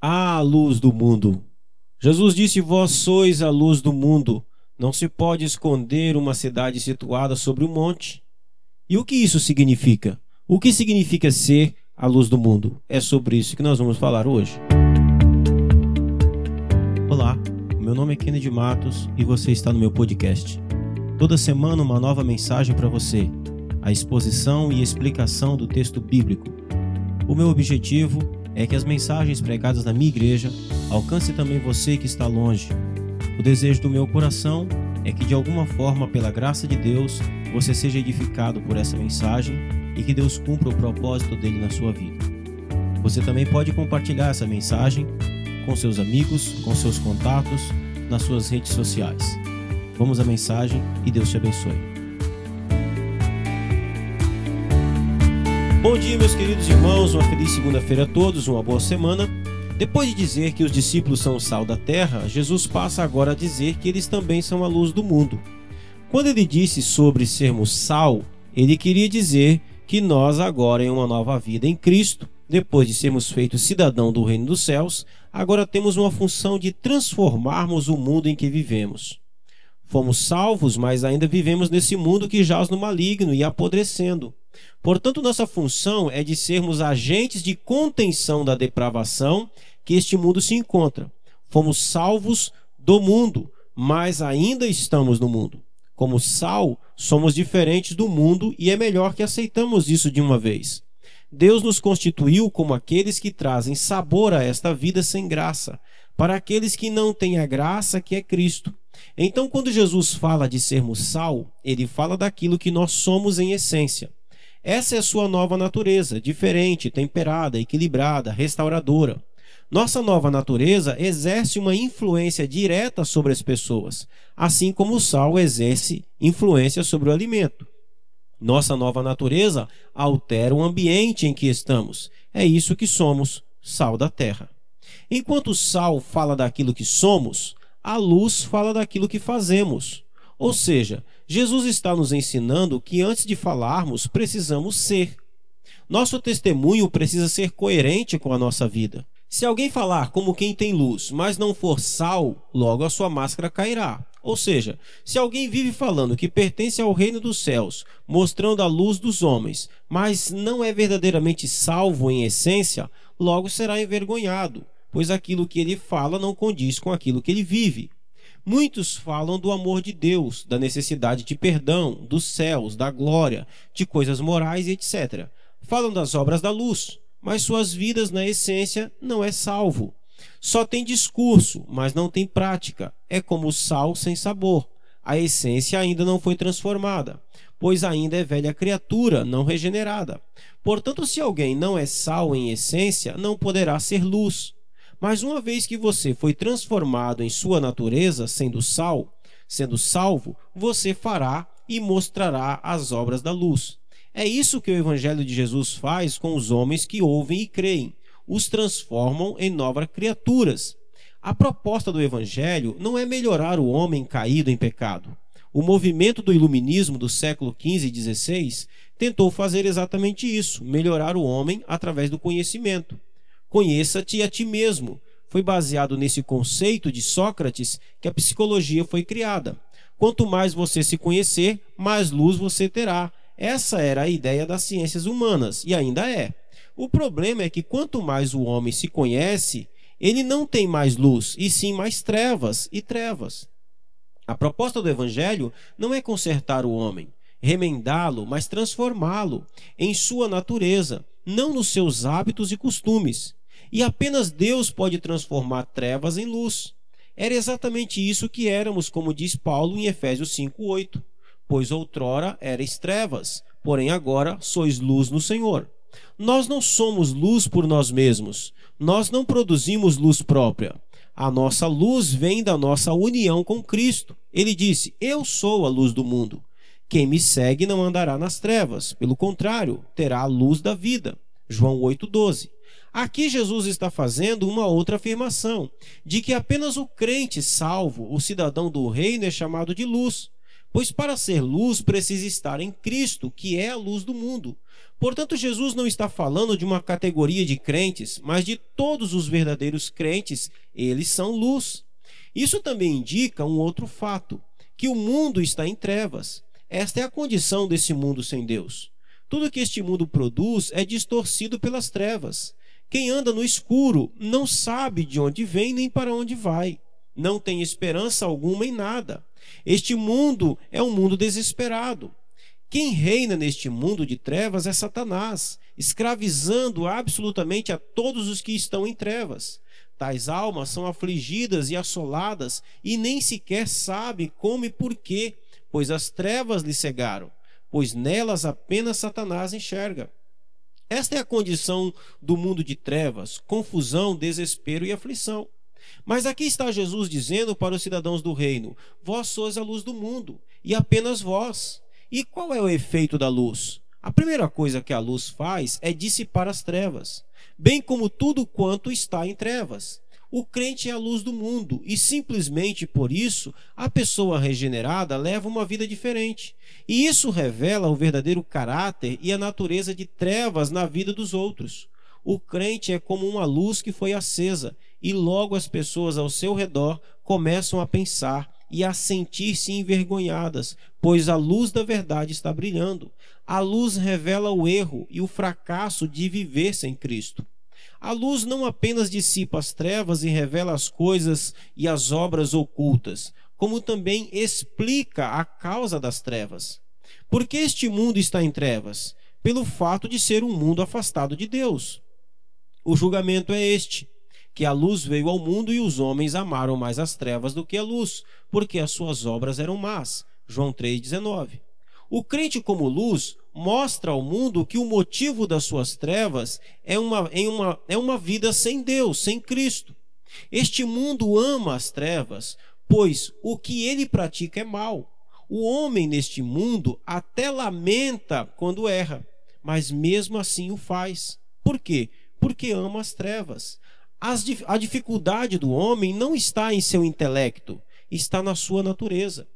a luz do mundo. Jesus disse: Vós sois a luz do mundo. Não se pode esconder uma cidade situada sobre um monte. E o que isso significa? O que significa ser a luz do mundo? É sobre isso que nós vamos falar hoje. Olá, meu nome é Kennedy Matos e você está no meu podcast. Toda semana uma nova mensagem para você, a exposição e explicação do texto bíblico. O meu objetivo é que as mensagens pregadas na minha igreja alcancem também você que está longe. O desejo do meu coração é que de alguma forma, pela graça de Deus, você seja edificado por essa mensagem e que Deus cumpra o propósito dele na sua vida. Você também pode compartilhar essa mensagem com seus amigos, com seus contatos, nas suas redes sociais. Vamos à mensagem e Deus te abençoe. Bom dia, meus queridos irmãos, uma feliz segunda-feira a todos, uma boa semana. Depois de dizer que os discípulos são o sal da terra, Jesus passa agora a dizer que eles também são a luz do mundo. Quando ele disse sobre sermos sal, ele queria dizer que nós agora em uma nova vida em Cristo, depois de sermos feitos cidadão do reino dos céus, agora temos uma função de transformarmos o mundo em que vivemos. Fomos salvos, mas ainda vivemos nesse mundo que jaz no maligno e apodrecendo. Portanto, nossa função é de sermos agentes de contenção da depravação que este mundo se encontra. Fomos salvos do mundo, mas ainda estamos no mundo. Como sal, somos diferentes do mundo e é melhor que aceitamos isso de uma vez. Deus nos constituiu como aqueles que trazem sabor a esta vida sem graça, para aqueles que não têm a graça que é Cristo. Então, quando Jesus fala de sermos sal, ele fala daquilo que nós somos em essência. Essa é a sua nova natureza, diferente, temperada, equilibrada, restauradora. Nossa nova natureza exerce uma influência direta sobre as pessoas, assim como o sal exerce influência sobre o alimento. Nossa nova natureza altera o ambiente em que estamos. É isso que somos, sal da terra. Enquanto o sal fala daquilo que somos, a luz fala daquilo que fazemos. Ou seja, Jesus está nos ensinando que antes de falarmos, precisamos ser. Nosso testemunho precisa ser coerente com a nossa vida. Se alguém falar como quem tem luz, mas não for sal, logo a sua máscara cairá. Ou seja, se alguém vive falando que pertence ao reino dos céus, mostrando a luz dos homens, mas não é verdadeiramente salvo em essência, logo será envergonhado, pois aquilo que ele fala não condiz com aquilo que ele vive. Muitos falam do amor de Deus, da necessidade de perdão, dos céus, da glória, de coisas morais e etc. Falam das obras da luz, mas suas vidas, na essência, não é salvo. Só tem discurso, mas não tem prática. É como sal sem sabor. A essência ainda não foi transformada, pois ainda é velha criatura, não regenerada. Portanto, se alguém não é sal em essência, não poderá ser luz. Mas uma vez que você foi transformado em sua natureza, sendo sal, sendo salvo, você fará e mostrará as obras da luz. É isso que o Evangelho de Jesus faz com os homens que ouvem e creem. Os transformam em novas criaturas. A proposta do Evangelho não é melhorar o homem caído em pecado. O movimento do iluminismo do século XV e XVI tentou fazer exatamente isso, melhorar o homem através do conhecimento. Conheça-te a ti mesmo. Foi baseado nesse conceito de Sócrates que a psicologia foi criada. Quanto mais você se conhecer, mais luz você terá. Essa era a ideia das ciências humanas e ainda é. O problema é que quanto mais o homem se conhece, ele não tem mais luz, e sim mais trevas e trevas. A proposta do evangelho não é consertar o homem, remendá-lo, mas transformá-lo em sua natureza, não nos seus hábitos e costumes. E apenas Deus pode transformar trevas em luz. Era exatamente isso que éramos, como diz Paulo em Efésios 5:8. Pois outrora erais trevas, porém agora sois luz no Senhor. Nós não somos luz por nós mesmos. Nós não produzimos luz própria. A nossa luz vem da nossa união com Cristo. Ele disse: Eu sou a luz do mundo. Quem me segue não andará nas trevas, pelo contrário, terá a luz da vida. João 8,12. Aqui Jesus está fazendo uma outra afirmação, de que apenas o crente salvo, o cidadão do reino, é chamado de luz. Pois para ser luz precisa estar em Cristo, que é a luz do mundo. Portanto, Jesus não está falando de uma categoria de crentes, mas de todos os verdadeiros crentes, eles são luz. Isso também indica um outro fato, que o mundo está em trevas. Esta é a condição desse mundo sem Deus. Tudo que este mundo produz é distorcido pelas trevas. Quem anda no escuro não sabe de onde vem nem para onde vai. Não tem esperança alguma em nada. Este mundo é um mundo desesperado. Quem reina neste mundo de trevas é Satanás, escravizando absolutamente a todos os que estão em trevas. Tais almas são afligidas e assoladas e nem sequer sabem como e por quê, pois as trevas lhe cegaram, pois nelas apenas Satanás enxerga. Esta é a condição do mundo de trevas, confusão, desespero e aflição. Mas aqui está Jesus dizendo para os cidadãos do reino: Vós sois a luz do mundo, e apenas vós. E qual é o efeito da luz? A primeira coisa que a luz faz é dissipar as trevas, bem como tudo quanto está em trevas. O crente é a luz do mundo e simplesmente por isso a pessoa regenerada leva uma vida diferente. E isso revela o verdadeiro caráter e a natureza de trevas na vida dos outros. O crente é como uma luz que foi acesa e logo as pessoas ao seu redor começam a pensar e a sentir-se envergonhadas, pois a luz da verdade está brilhando. A luz revela o erro e o fracasso de viver sem Cristo. A luz não apenas dissipa as trevas e revela as coisas e as obras ocultas, como também explica a causa das trevas. Por que este mundo está em trevas? Pelo fato de ser um mundo afastado de Deus. O julgamento é este: que a luz veio ao mundo e os homens amaram mais as trevas do que a luz, porque as suas obras eram más. João 3,19. O crente, como luz, mostra ao mundo que o motivo das suas trevas é uma, é uma, é uma vida sem Deus, sem Cristo. Este mundo ama as trevas, pois o que ele pratica é mal. O homem neste mundo até lamenta quando erra, mas mesmo assim o faz. Por quê? Porque ama as trevas. As, a dificuldade do homem não está em seu intelecto, está na sua natureza.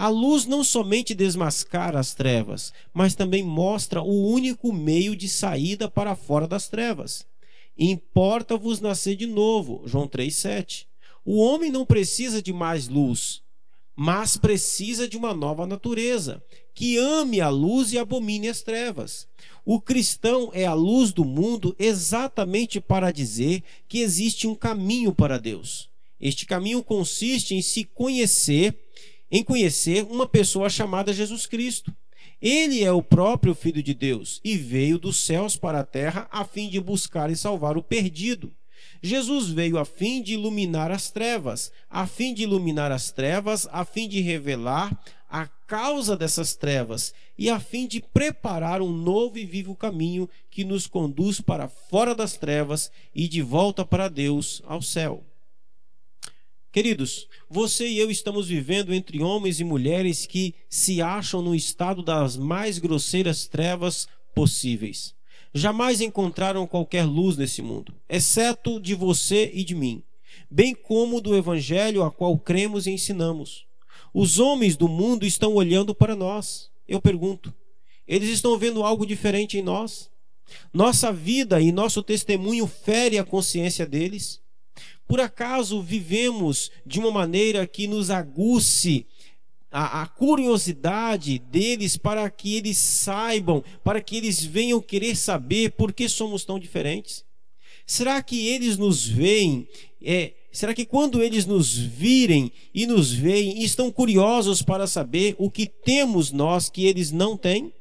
A luz não somente desmascara as trevas, mas também mostra o único meio de saída para fora das trevas. Importa-vos nascer de novo, João 3,7. O homem não precisa de mais luz, mas precisa de uma nova natureza, que ame a luz e abomine as trevas. O cristão é a luz do mundo exatamente para dizer que existe um caminho para Deus. Este caminho consiste em se conhecer, em conhecer uma pessoa chamada Jesus Cristo. Ele é o próprio Filho de Deus e veio dos céus para a terra a fim de buscar e salvar o perdido. Jesus veio a fim de iluminar as trevas, a fim de iluminar as trevas, a fim de revelar a causa dessas trevas e a fim de preparar um novo e vivo caminho que nos conduz para fora das trevas e de volta para Deus, ao céu. Queridos, você e eu estamos vivendo entre homens e mulheres que se acham no estado das mais grosseiras trevas possíveis. Jamais encontraram qualquer luz nesse mundo, exceto de você e de mim, bem como do evangelho a qual cremos e ensinamos. Os homens do mundo estão olhando para nós. Eu pergunto, eles estão vendo algo diferente em nós? Nossa vida e nosso testemunho fere a consciência deles? Por acaso vivemos de uma maneira que nos aguce a, a, curiosidade deles para que eles saibam, para que eles venham querer saber por que somos tão diferentes? Será que eles nos veem é, Será que quando eles nos virem e nos veem, estão curiosos para saber o que temos nós que eles não têm?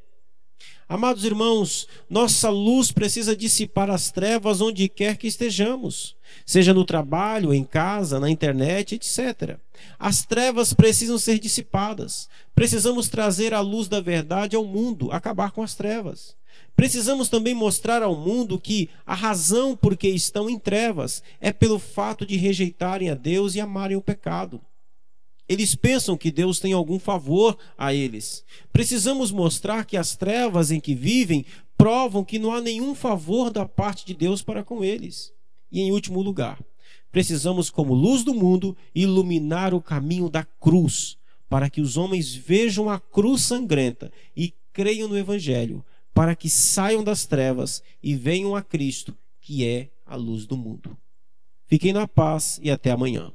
Amados irmãos, nossa luz precisa dissipar as trevas onde quer que estejamos, seja no trabalho, em casa, na internet, etc. As trevas precisam ser dissipadas. Precisamos trazer a luz da verdade ao mundo, acabar com as trevas. Precisamos também mostrar ao mundo que a razão por que estão em trevas é pelo fato de rejeitarem a Deus e amarem o pecado. Eles pensam que Deus tem algum favor a eles. Precisamos mostrar que as trevas em que vivem provam que não há nenhum favor da parte de Deus para com eles. E em último lugar, precisamos, como luz do mundo, iluminar o caminho da cruz para que os homens vejam a cruz sangrenta e creiam no Evangelho, para que saiam das trevas e venham a Cristo, que é a luz do mundo. Fiquem na paz e até amanhã.